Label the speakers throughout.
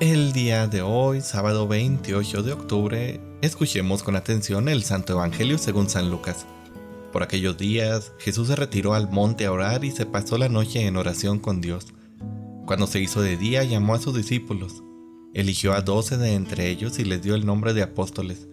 Speaker 1: El día de hoy, sábado 28 de octubre, escuchemos con atención el Santo Evangelio según San Lucas. Por aquellos días, Jesús se retiró al monte a orar y se pasó la noche en oración con Dios. Cuando se hizo de día, llamó a sus discípulos. Eligió a doce de entre ellos y les dio el nombre de apóstoles.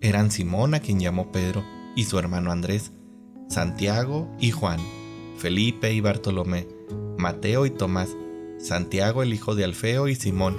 Speaker 1: Eran Simón, a quien llamó Pedro, y su hermano Andrés, Santiago y Juan, Felipe y Bartolomé, Mateo y Tomás, Santiago el hijo de Alfeo y Simón,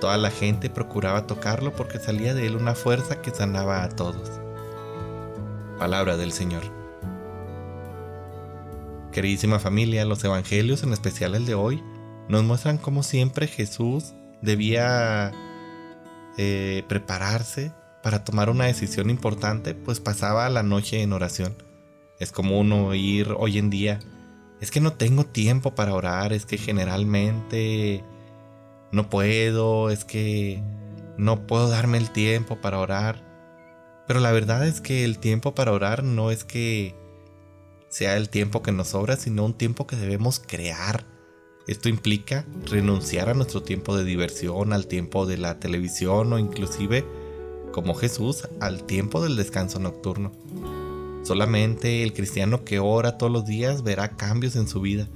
Speaker 1: Toda la gente procuraba tocarlo porque salía de él una fuerza que sanaba a todos. Palabra del Señor. Queridísima familia, los evangelios, en especial el de hoy, nos muestran cómo siempre Jesús debía eh, prepararse para tomar una decisión importante, pues pasaba la noche en oración. Es común oír hoy en día, es que no tengo tiempo para orar, es que generalmente no puedo, es que no puedo darme el tiempo para orar. Pero la verdad es que el tiempo para orar no es que sea el tiempo que nos sobra, sino un tiempo que debemos crear. Esto implica renunciar a nuestro tiempo de diversión, al tiempo de la televisión o inclusive, como Jesús, al tiempo del descanso nocturno. Solamente el cristiano que ora todos los días verá cambios en su vida,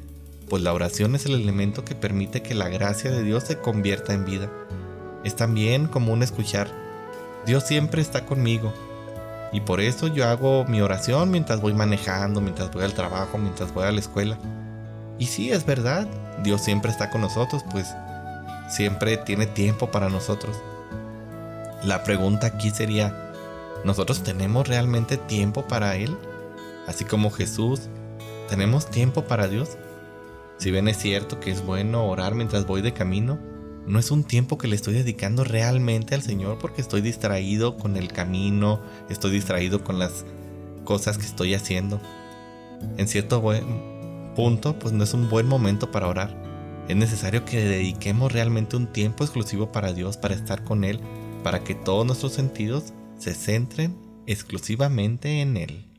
Speaker 1: pues la oración es el elemento que permite que la gracia de Dios se convierta en vida. Es también común escuchar, Dios siempre está conmigo, y por eso yo hago mi oración mientras voy manejando, mientras voy al trabajo, mientras voy a la escuela. Y sí, es verdad, Dios siempre está con nosotros, pues siempre tiene tiempo para nosotros. La pregunta aquí sería, ¿Nosotros tenemos realmente tiempo para Él? Así como Jesús, ¿tenemos tiempo para Dios? Si bien es cierto que es bueno orar mientras voy de camino, no es un tiempo que le estoy dedicando realmente al Señor porque estoy distraído con el camino, estoy distraído con las cosas que estoy haciendo. En cierto punto, pues no es un buen momento para orar. Es necesario que dediquemos realmente un tiempo exclusivo para Dios, para estar con Él, para que todos nuestros sentidos se centren exclusivamente en Él.